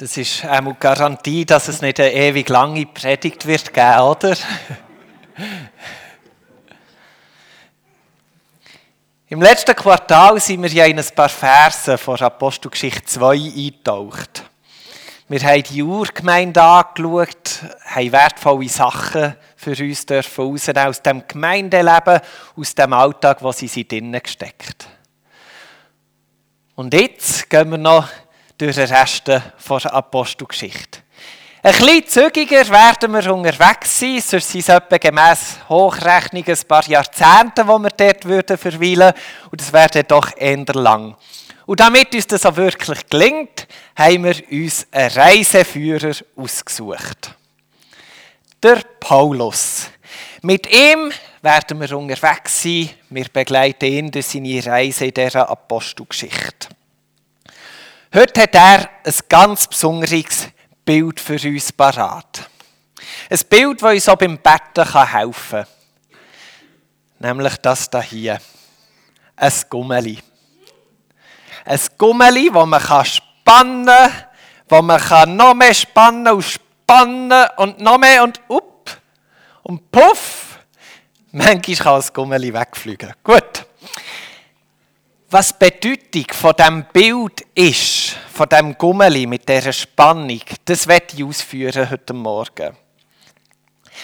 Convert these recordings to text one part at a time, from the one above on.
Das ist eine Garantie, dass es nicht eine ewig lange Predigt wird geben, oder? Im letzten Quartal sind wir ja in ein paar Versen von Apostelgeschichte 2 eingetaucht. Wir haben die Urgemeinde angeschaut, haben wertvolle Sachen für uns dürfen aus dem Gemeindeleben, aus dem Alltag, wo sie drinnen gesteckt. Und jetzt gehen wir noch durch den Rest der Apostelgeschichte. Ein bisschen zügiger werden wir unterwegs sein, sonst sind es etwa gemäss Hochrechnung ein paar Jahrzehnte, wo wir dort würden verweilen und es wäre doch eher lang. Und damit uns das auch wirklich gelingt, haben wir uns einen Reiseführer ausgesucht. Der Paulus. Mit ihm werden wir unterwegs sein. Wir begleiten ihn durch seine Reise in dieser Apostelgeschichte. Heute hat er ein ganz besonderes Bild für uns parat. Ein Bild, das uns auch beim Betten helfen kann. Nämlich das hier. Ein Gummeli. Ein Gummeli, das man spannen kann, wo man noch mehr spannen und spannen und noch mehr und up und puff. Manchmal kann das Gummeli wegfliegen. Gut. Was die Bedeutung von dem Bild ist, von dem Gummeli mit dieser Spannung, das werde ich ausführen heute Morgen.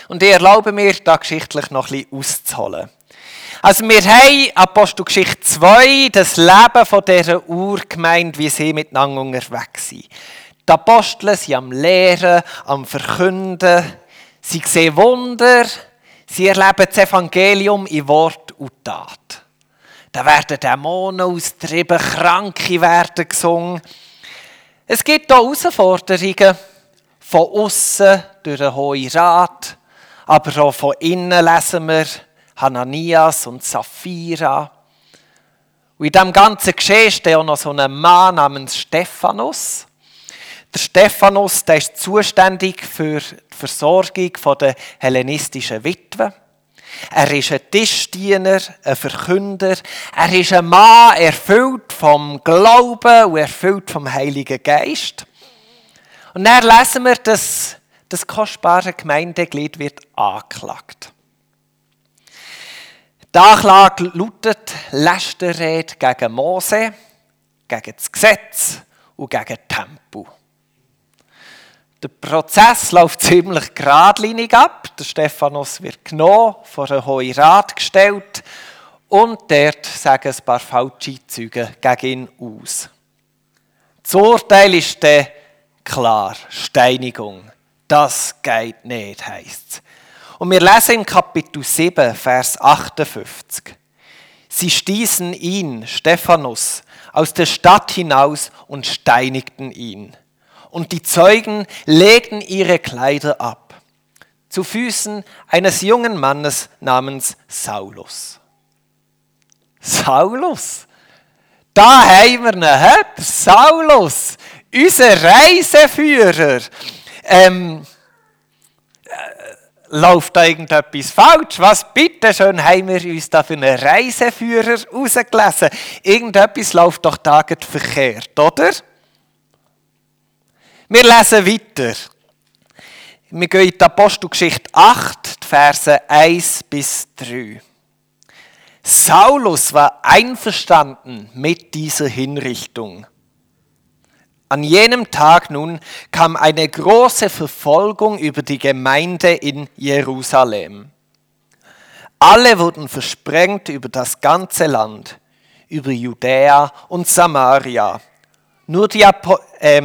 Und ich erlaube mir, da geschichtlich noch bisschen auszuholen. Also wir haben Apostelgeschichte 2, das Leben von dieser Urgemeinde, wie sie miteinander unterwegs sind. Die Apostel sind am Lehren, am Verkünden, sie sehen Wunder, sie erleben das Evangelium in Wort und Tat. Da werden Dämonen austrieben, Kranke werden gesungen. Es gibt hier Herausforderungen von außen durch den Hohen Rat, aber auch von innen lesen wir Hananias und Sapphira. Und in diesem ganzen Geschehen steht auch noch so ein Mann namens Stephanus. Der Stephanus der ist zuständig für die Versorgung der hellenistischen Witwen. Er ist ein Tischdiener, ein Verkünder. Er ist ein Mann, erfüllt vom Glauben und erfüllt vom Heiligen Geist. Und dann lesen wir, dass das kostbare Gemeindeglied wird angeklagt. Die Anklage lautet Lästerrede gegen Mose, gegen das Gesetz und gegen Tempo. Der Prozess läuft ziemlich geradlinig ab. Der Stephanus wird genommen, vor einen Hohen Rat gestellt und dort sagen ein paar falsche Züge gegen ihn aus. Das Urteil ist dann klar: Steinigung. Das geht nicht, heisst es. Und wir lesen in Kapitel 7, Vers 58. Sie stießen ihn, Stephanus, aus der Stadt hinaus und steinigten ihn und die Zeugen legten ihre Kleider ab zu Füßen eines jungen Mannes namens Saulus. Saulus? Da haben wir ihn, he? Saulus, unser Reiseführer. Ähm, äh, läuft da irgendetwas falsch? Was bitte schön haben wir uns da für einen Reiseführer rausgelesen? Irgendetwas läuft doch da verkehrt, oder? Wir lesen weiter. Wir gehen in die Apostelgeschichte 8, die Verse 1 bis 3. Saulus war einverstanden mit dieser Hinrichtung. An jenem Tag nun kam eine große Verfolgung über die Gemeinde in Jerusalem. Alle wurden versprengt über das ganze Land, über Judäa und Samaria. Nur die, Apo äh,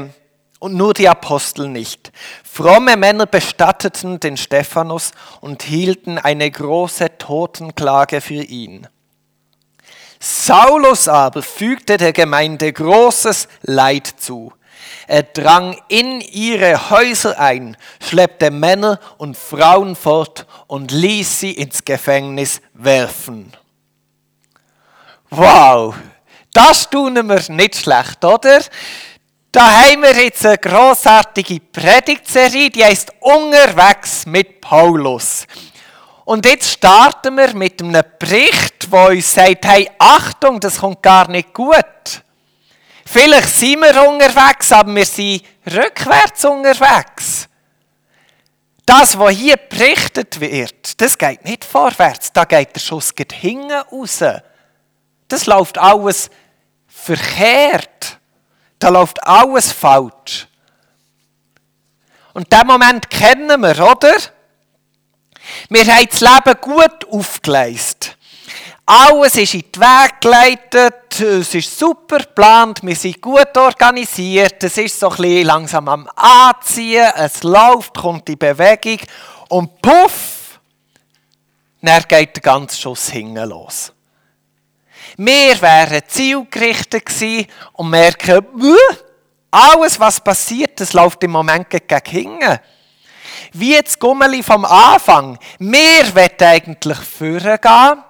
und nur die Apostel nicht. Fromme Männer bestatteten den Stephanus und hielten eine große Totenklage für ihn. Saulus aber fügte der Gemeinde großes Leid zu. Er drang in ihre Häuser ein, schleppte Männer und Frauen fort und ließ sie ins Gefängnis werfen. Wow, das tun wir nicht schlecht, oder? Da haben wir jetzt eine grossartige Predigtserie, die heißt Unterwegs mit Paulus. Und jetzt starten wir mit einem Bericht, wo uns sagt, hey, Achtung, das kommt gar nicht gut. Vielleicht sind wir unterwegs, aber wir sind rückwärts unterwegs. Das, was hier berichtet wird, das geht nicht vorwärts, da geht der Schuss hinten raus. Das läuft alles verkehrt. Da läuft alles falsch. Und diesen Moment kennen wir, oder? Wir haben das Leben gut aufgeleistet. Alles ist in die Wege geleitet, es ist super geplant, wir sind gut organisiert, es ist so ein bisschen langsam am Anziehen, es läuft, kommt in Bewegung und puff, dann geht der ganze Schuss hinten los. Wir wären zielgerichtet gewesen und merken, alles, was passiert, das läuft im Moment gegen hinten. Wie das Gummeli vom Anfang. Wir wollen eigentlich vorgehen,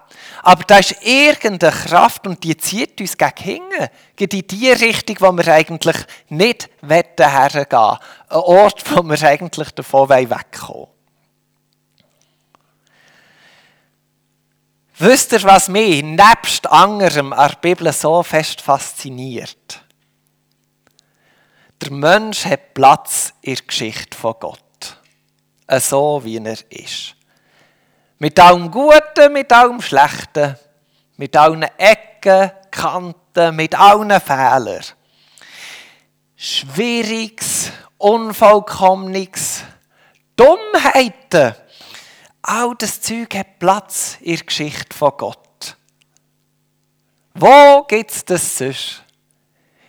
aber da ist irgendeine Kraft und die zieht uns gegen hinten. Geht in die Richtung, wo wir eigentlich nicht hergehen wollen. Ein Ort, wo wir eigentlich davon wegkommen wollen. Wisst ihr, was mich nebst anderem an der Bibel so fest fasziniert? Der Mensch hat Platz in der Geschichte von Gott. So wie er ist. Mit allem Guten, mit allem Schlechten, mit allen Ecken, Kanten, mit allen Fehlern. Schwieriges, Unvollkommenes, Dummheiten All das Zeug hat Platz in der Geschichte von Gott. Wo gibt es das sonst?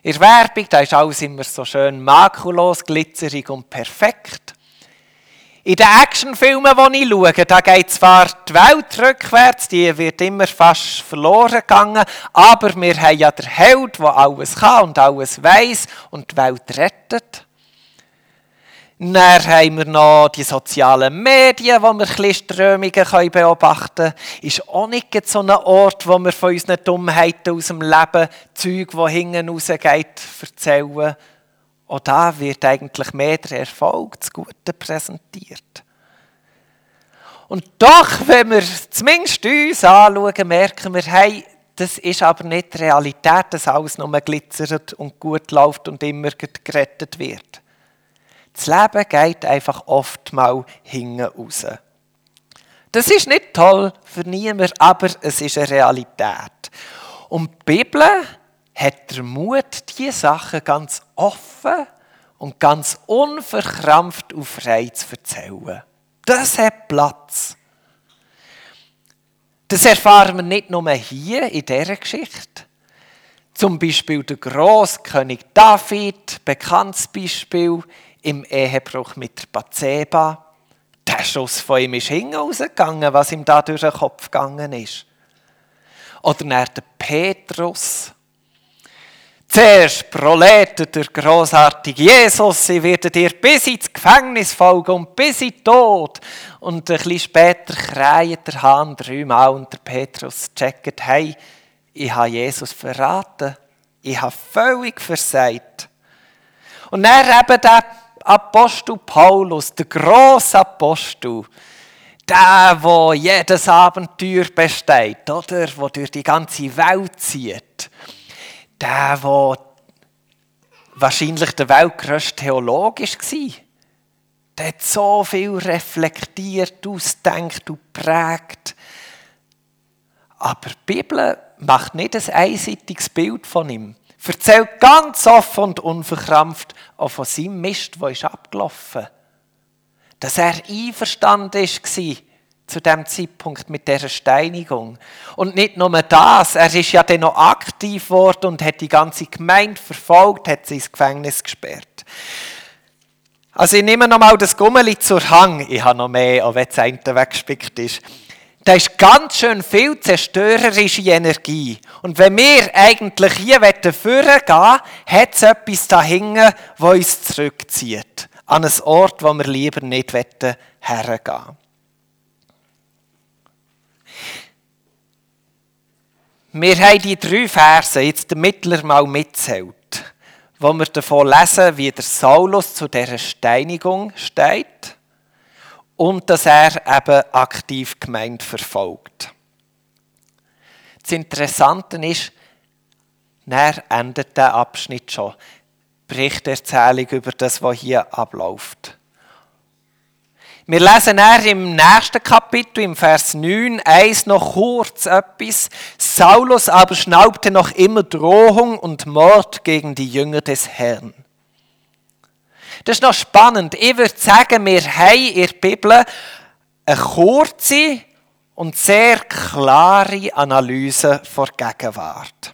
In der Werbung ist alles immer so schön makulos, glitzerig und perfekt. In den Actionfilmen, die ich schaue, da geht zwar die Welt rückwärts, die wird immer fast verloren gegangen, aber wir haben ja den Held, der alles kann und alles weiß und die Welt rettet. Dann haben wir noch die sozialen Medien, wo wir ein Strömungen beobachten können. Ist auch nicht so ein Ort, wo wir von unseren Dummheiten aus dem Leben Zeug, die hinten rausgeht, erzählen. Auch da wird eigentlich mehr der Erfolg, das Gute präsentiert. Und doch, wenn wir zumindest uns anschauen, merken wir, hey, das ist aber nicht die Realität, dass alles nur glitzert und gut läuft und immer gerettet wird. Das Leben geht einfach oft mal hinten raus. Das ist nicht toll für niemanden, aber es ist eine Realität. Und die Bibel hat den Mut, diese Sachen ganz offen und ganz unverkrampft und frei zu erzählen. Das hat Platz. Das erfahren wir nicht nur hier in dieser Geschichte. Zum Beispiel der Großkönig David, bekanntes Beispiel im Ehebruch mit der Bathseba. Der Schuss von ihm ist hinausgegangen, was ihm da durch den Kopf gegangen ist. Oder nach der Petrus. Zuerst proletet der großartige Jesus, sie werden dir bis ins Gefängnis folgen und bis in den Tod. Und ein bisschen später kräht der Hahn dreimal und der Petrus checkt, hey, ich habe Jesus verraten. Ich habe völlig versagt. Und dann eben der Apostel Paulus, der grosse Apostel, der, wo jedes Abenteuer besteht, oder, wo durch die ganze Welt zieht, der, wo wahrscheinlich der weltgrößte Theologe war, der hat so viel reflektiert, ausdenkt und prägt. Aber die Bibel macht nicht ein einseitiges Bild von ihm erzählt ganz offen und unverkrampft auch von seinem Mist, der ist abgelaufen Dass er einverstanden war zu dem Zeitpunkt mit dieser Steinigung. Und nicht nur das, er ist ja dann noch aktiv geworden und hat die ganze Gemeinde verfolgt, hat sie ins Gefängnis gesperrt. Also ich nehme nochmal das Gummeli zur Hang. Ich habe noch mehr, auch wenn das eine weggespickt ist. Da ist ganz schön viel zerstörerische Energie. Und wenn wir eigentlich hier vorgehen wollen, hat es etwas dahinter, das uns zurückzieht. An einen Ort, wo wir lieber nicht hergehen. Wir haben die drei Verse jetzt der Mittler mal mitzählt, wo wir davon lesen, wie der Saulus zu dieser Steinigung steht und dass er eben aktiv gemeint verfolgt. Das Interessante ist, Dann endet der Abschnitt schon. Berichterzahlung über das, was hier abläuft. Wir lesen er im nächsten Kapitel, im Vers 9, eins noch kurz etwas. Saulus aber schnaubte noch immer Drohung und Mord gegen die Jünger des Herrn. Das ist noch spannend. Ich würde sagen, wir haben in der Bibel eine kurze und sehr klare Analyse vor Gegenwart.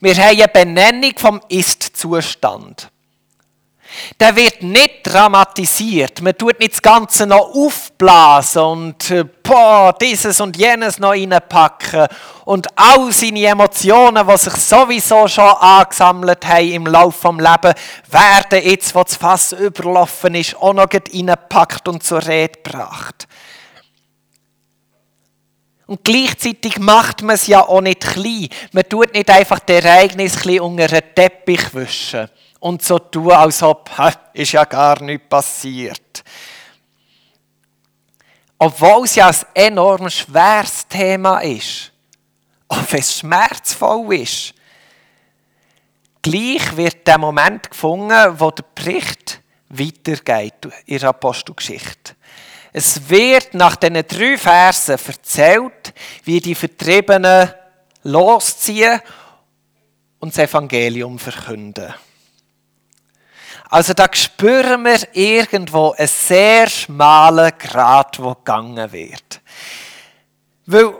Wir haben eine Benennung vom Ist-Zustand. Der wird nicht dramatisiert. Man tut nicht das Ganze noch aufblasen und äh, boah, dieses und jenes noch reinpacken und all seine Emotionen, die sich sowieso schon angesammelt haben im Laufe des Lebens, werden jetzt, wo das Fass überlaufen ist, auch noch reingepackt und zur Rede gebracht. Und gleichzeitig macht man es ja auch nicht klein. Man tut nicht einfach das Ereignis unter den Teppich wischen und so tun, als ob, ha, ist ja gar nichts passiert. Obwohl es ja ein enorm schweres Thema ist, wenn es schmerzvoll ist, gleich wird der Moment gefunden, wo der Bericht weitergeht in der Apostelgeschichte. Es wird nach diesen drei Versen erzählt, wie die Vertriebenen losziehen und das Evangelium verkünden. Also da spüren wir irgendwo einen sehr schmalen Grat, wo gegangen wird. Weil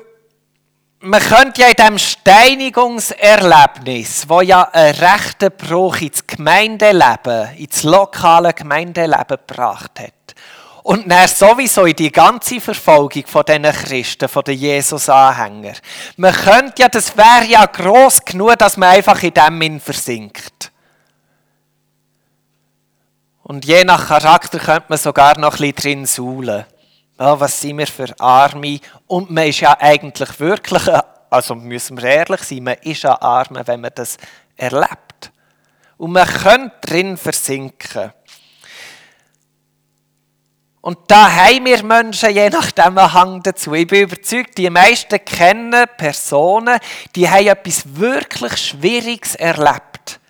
man könnte ja in diesem Steinigungserlebnis, wo ja einen rechten Bruch ins Gemeindeleben, ins lokale Gemeindeleben gebracht hat, und dann sowieso in die ganze Verfolgung von diesen Christen, von den Jesus-Anhängern. Man könnte ja, das wäre ja gross genug, dass man einfach in dem versinkt. Und je nach Charakter könnte man sogar noch ein bisschen drin suhlen. Ja, was sind wir für Arme? Und man ist ja eigentlich wirklich, also müssen wir ehrlich sein, man ist ja arm, wenn man das erlebt. Und man könnte drin versinken. Und da haben wir Menschen je nachdem einen Hang dazu. Ich bin überzeugt, die meisten kennen Personen, die haben etwas wirklich Schwieriges erlebt.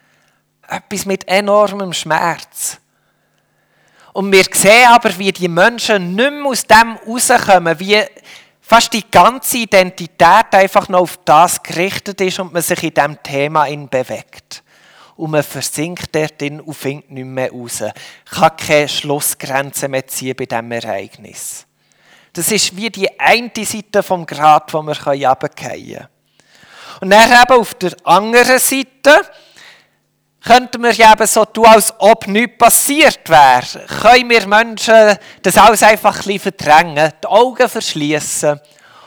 Etwas mit enormem Schmerz. Und wir sehen aber, wie die Menschen nicht mehr aus dem rauskommen, wie fast die ganze Identität einfach noch auf das gerichtet ist und man sich in diesem Thema bewegt und man versinkt dort und findet nicht mehr raus. Kann keine Schlussgrenze mehr ziehen bei diesem Ereignis. Das ist wie die eine Seite vom Grat, wo wir runterfallen können. Und dann eben auf der anderen Seite könnten wir eben so tun, als ob nichts passiert wäre. Können wir Menschen das alles einfach ein verdrängen, die Augen verschließen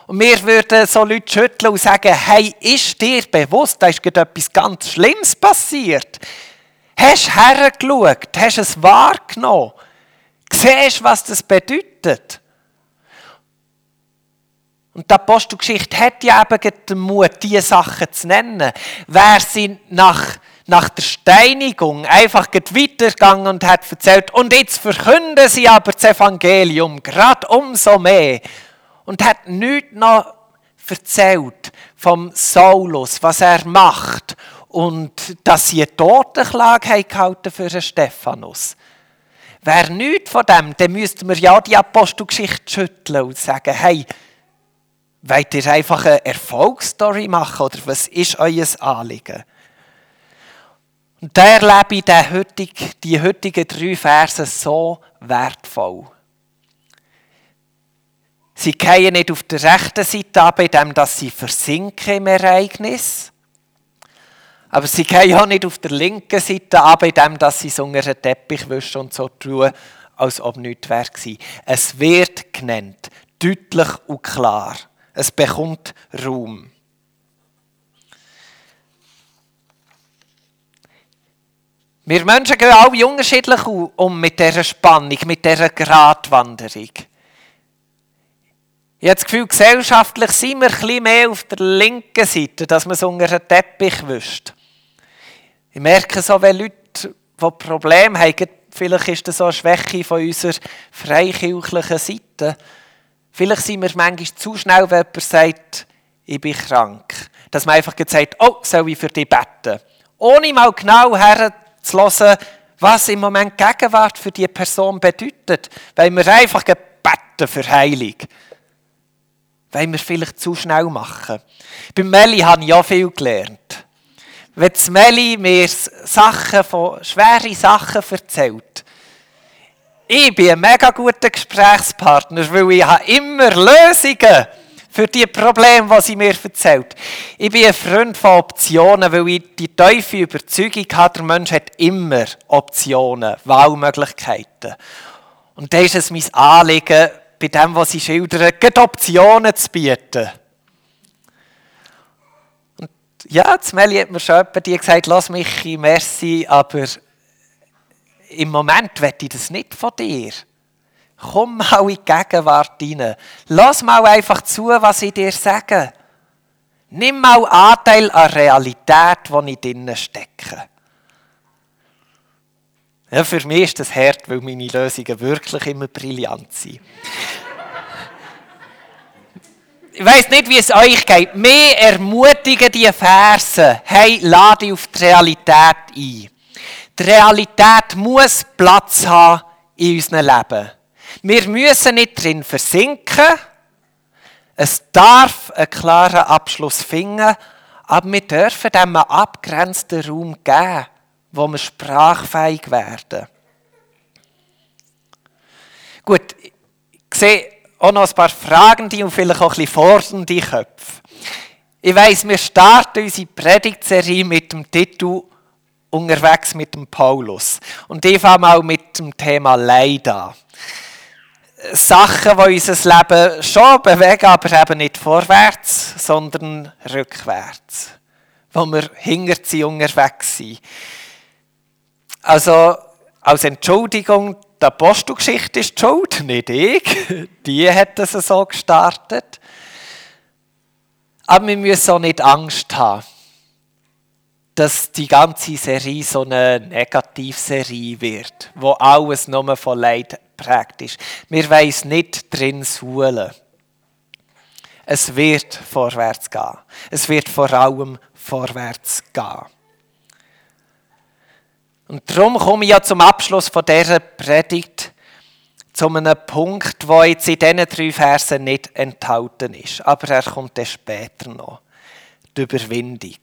und wir würden so Leute schütteln und sagen, hey, ist dir bewusst, da ist gerade etwas ganz Schlimmes passiert? Hast du hergeschaut? Hast du es wahrgenommen? Siehst du, was das bedeutet? Und die Apostelgeschichte hat ja eben den Mut, diese Sachen zu nennen. Wer sie nach, nach der Steinigung einfach weitergegangen und hat erzählt, und jetzt verkünden sie aber das Evangelium, gerade umso mehr und hat nichts noch erzählt vom Saulus, was er macht und dass sie eine Totenklage gehalten für den Stephanus. Wäre nichts von dem, dann müssten wir ja die Apostelgeschichte schütteln und sagen, hey, wollt ihr einfach eine Erfolgsstory machen oder was ist euer Anliegen? Und da erlebe ich heutigen, die heutigen drei Verse so wertvoll. Sie gehen nicht auf der rechten Seite ab, indem sie versinken im Ereignis. Aber sie gehen auch nicht auf der linken Seite ab, indem sie es unter den Teppich wischen und so tun, als ob nichts wäre. Es wird genannt, deutlich und klar. Es bekommt Raum. Wir Menschen gehen alle unterschiedlich um mit dieser Spannung, mit dieser Gratwanderung. Ich habe das Gefühl, gesellschaftlich sind wir bisschen mehr auf der linken Seite, dass man es unter den Teppich wischt. Ich merke so, wenn Leute, die Probleme haben, vielleicht ist das so eine Schwäche von unserer freikirchlichen Seite. Vielleicht sind wir manchmal zu schnell, wenn jemand sagt, ich bin krank. Dass man einfach sagt, oh, soll ich für dich beten? ohne mal genau herzuhören, was im Moment Gegenwart für die Person bedeutet, weil wir einfach gebeten für Heilung. Weil wir vielleicht zu schnell machen. Bei Meli habe ich auch viel gelernt. Wenn Meli mir Sachen von, schwere Sachen erzählt, ich bin ein mega guter Gesprächspartner, weil ich habe immer Lösungen für die Probleme, die sie mir erzählt. Ich bin ein Freund von Optionen, weil ich die tiefe Überzeugung habe, der Mensch hat immer Optionen, Wahlmöglichkeiten. Und da ist es mein Anliegen, bei dem, was sie schildern, Optionen zu bieten. Und ja, Meli hat mir schon jemand gesagt, lass mich, merci, aber im Moment wette ich das nicht von dir. Komm mal in die Gegenwart rein. Lass mal einfach zu, was ich dir sage. Nimm mal Anteil an der Realität, die ich drinnen stecke. Ja, für mich ist das hart, weil meine Lösungen wirklich immer brillant sind. ich weiß nicht, wie es euch geht. Mehr ermutigen die Verse. Hey, lade auf die Realität ein. Die Realität muss Platz haben in unserem Leben. Wir müssen nicht drin versinken. Es darf einen klaren Abschluss finden, aber wir dürfen dem abgrenzten Raum geben, wo wir sprachfähig werden. Gut, ich sehe auch noch ein paar fragende und vielleicht auch ein bisschen fordernde Köpfe. Ich weiss, wir starten unsere Predigtserie mit dem Titel Unterwegs mit dem Paulus. Und ich fange mal mit dem Thema Leid an. Sachen, die unser Leben schon bewegen, aber eben nicht vorwärts, sondern rückwärts. Wo wir hinter sie unterwegs sind. Also, als Entschuldigung, die Apostelgeschichte ist die schuld, nicht ich. Die hat es so gestartet. Aber wir müssen auch nicht Angst haben, dass die ganze Serie so eine Negativserie wird, wo alles nur von Leid praktisch. Wir wollen nicht drin suhlen. Es wird vorwärts gehen. Es wird vor allem vorwärts gehen. Und darum komme ich ja zum Abschluss von dieser Predigt zu einem Punkt, der jetzt in diesen drei Versen nicht enthalten ist. Aber er kommt dann später noch. Die Überwindung.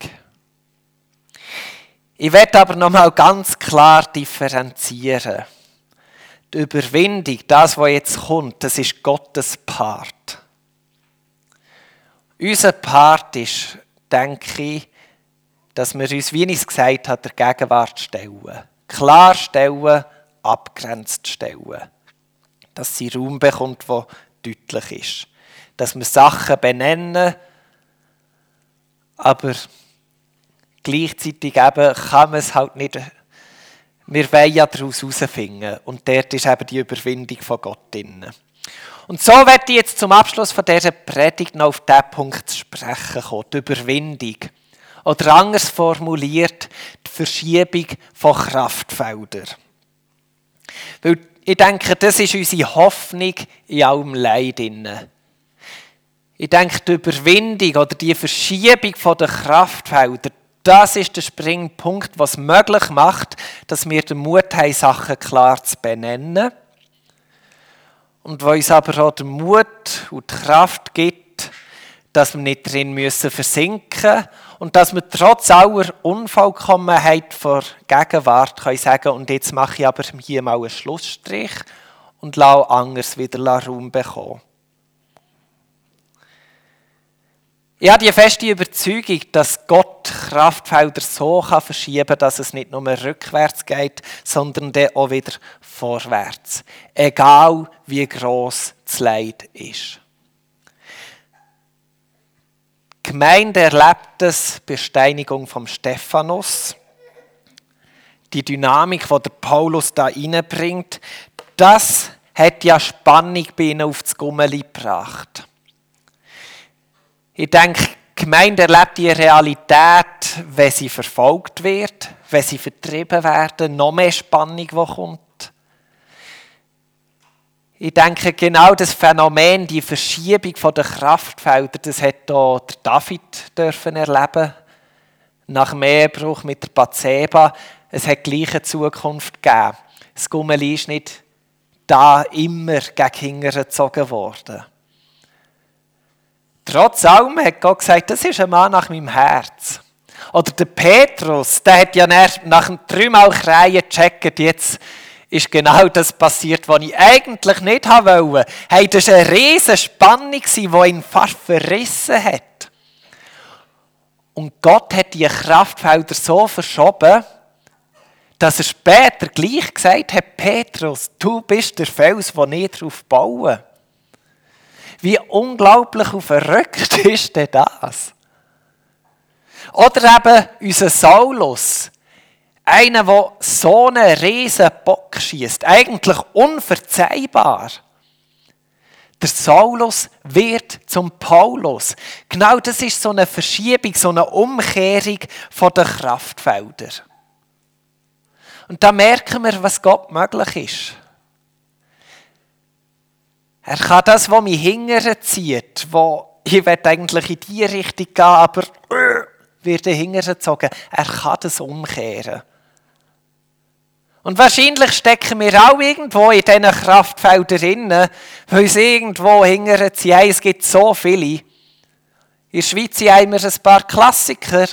Ich werde aber noch mal ganz klar differenzieren. Die Überwindung, das, was jetzt kommt, das ist Gottes Part. Unser Part ist, denke ich, dass wir uns, wie ich es gesagt habe, der Gegenwart stellen. Klar stellen, abgrenzt stellen. Dass sie Raum bekommt, der deutlich ist. Dass wir Sachen benennen, aber gleichzeitig eben kann man es halt nicht wir wollen ja daraus herausfinden. Und dort ist eben die Überwindung von Gott drin. Und so werde ich jetzt zum Abschluss von dieser Predigt noch auf diesen Punkt zu sprechen kommen, die Überwindung. Oder anders formuliert, die Verschiebung von Kraftfeldern. Weil ich denke, das ist unsere Hoffnung in allem Leid. Ich denke, die Überwindung oder die Verschiebung der Kraftfelder, das ist der Springpunkt, was möglich macht, dass wir den Mut haben, Sachen klar zu benennen. Und wo uns aber auch den Mut und die Kraft gibt, dass wir nicht drin müssen versinken und dass wir trotz aller Unvollkommenheit vor Gegenwart können sagen und jetzt mache ich aber hier mal einen Schlussstrich und lasse anders wieder Raum bekommen. Ich habe die feste Überzeugung, dass Gott Kraftfelder so verschieben kann, dass es nicht nur rückwärts geht, sondern dann auch wieder vorwärts. Egal wie groß das Leid ist. Die Gemeinde erlebt das bei Steinigung vom Stephanus. Die Dynamik, die der Paulus da reinbringt, das hat ja Spannung bei ihnen auf das Gummeli gebracht. Ich denke, die Gemeinde erlebt die Realität, wenn sie verfolgt wird, wenn sie vertrieben werden, noch mehr Spannung, die kommt. Ich denke, genau das Phänomen, die Verschiebung der Kraftfelder, das hat hier David dürfen erleben. nach dem Ehebruch mit der Bathseba, es hat gleiche Zukunft gegeben. Das Gummeli ist nicht da immer gegen hinten gezogen worden. Trotz allem hat Gott gesagt, das ist ein Mann nach meinem Herz. Oder der Petrus, der hat ja nach dreimal Kreien gecheckt, jetzt ist genau das passiert, was ich eigentlich nicht haben wollte. Hey, das war eine riesige Spannung, die ihn fast verrissen hat. Und Gott hat die Kraftfelder so verschoben, dass er später gleich gesagt hat, Petrus, du bist der Fels, der nicht darauf bauen. Wie unglaublich und verrückt ist denn das? Oder eben unser Saulus, einer, der so einen riesen Bock schießt, eigentlich unverzeihbar. Der Saulus wird zum Paulus. Genau das ist so eine Verschiebung, so eine Umkehrung von den Kraftfeldern. Und da merken wir, was Gott möglich ist. Er kann das, was mich hingere zieht, wo ich eigentlich in die Richtung gehen, aber äh, wird hingere gezogen. Er kann das umkehren. Und wahrscheinlich stecken wir auch irgendwo in diesen Kraftfeldern drin, weil sie irgendwo hingern ziehen. Es gibt so viele. In der Schweiz haben wir ein paar Klassiker.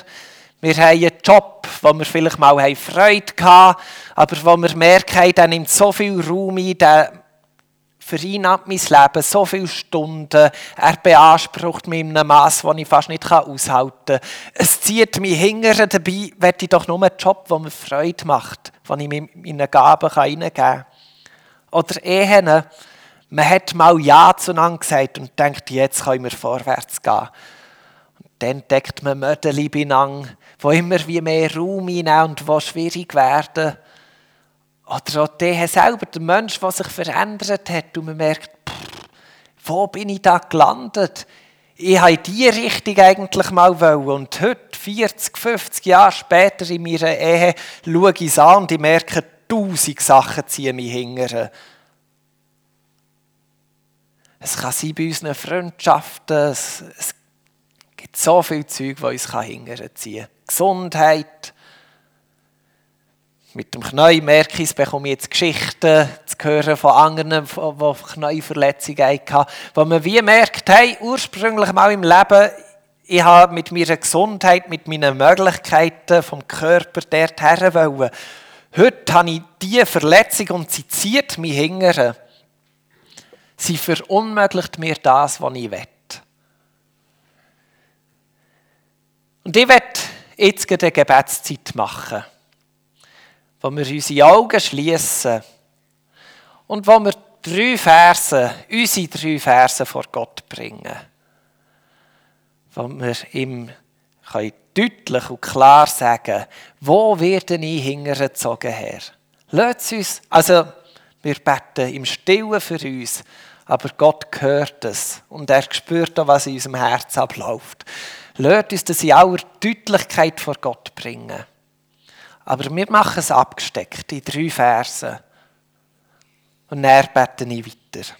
Wir haben einen Job, wo wir vielleicht mal Freude hatten, aber wo wir merken, der nimmt so viel Raum ein, vereinnahmt mein Leben, so viele Stunden. Er beansprucht mich in einem Maß, das ich fast nicht aushalten kann. Es zieht mich hingern, dabei will ich doch nur einen Job, der mir Freude macht, den ich mir meine Gaben hineingeben kann. Oder Ehen, man hat mal Ja zueinander gesagt und denkt, jetzt können wir vorwärts gehen. Und dann entdeckt man Mödeli beieinander, die immer wie mehr Raum einnehmen und die schwierig werden. Oder auch der selber, der Mensch, der sich verändert hat und man merkt, pff, wo bin ich da gelandet? Ich habe in diese Richtung eigentlich mal wollen. Und heute, 40, 50 Jahre später in meiner Ehe, schaue ich es an und ich merke, tausend Sachen ziehen mich hingern. Es kann sein bei unseren Freundschaften, es, es gibt so viel Zeug, das uns hingern ziehen kann. Gesundheit, mit dem Knie merke ich, bekomme ich jetzt Geschichten zu hören von anderen, die Knieverletzungen hatten, wo man wie merkt, hey, ursprünglich mal im Leben, ich habe mit meiner Gesundheit, mit meinen Möglichkeiten vom Körper dorthin wollen. Heute habe ich diese Verletzung und sie zieht mich hingern. Sie verunmöglicht mir das, was ich will. Und ich werde jetzt eine Gebetszeit machen wo wir unsere Augen schließen und wo wir drei Verse, unsere drei Verse vor Gott bringen. Wo wir ihm deutlich und klar sagen wo werde ich hingezogen, Herr? Lasst uns, also wir beten im Stillen für uns, aber Gott hört es und er spürt auch, was in unserem Herz abläuft. Lasst uns das in aller Deutlichkeit vor Gott bringen. Aber wir machen es abgesteckt in drei Versen. Und dann bete ich weiter.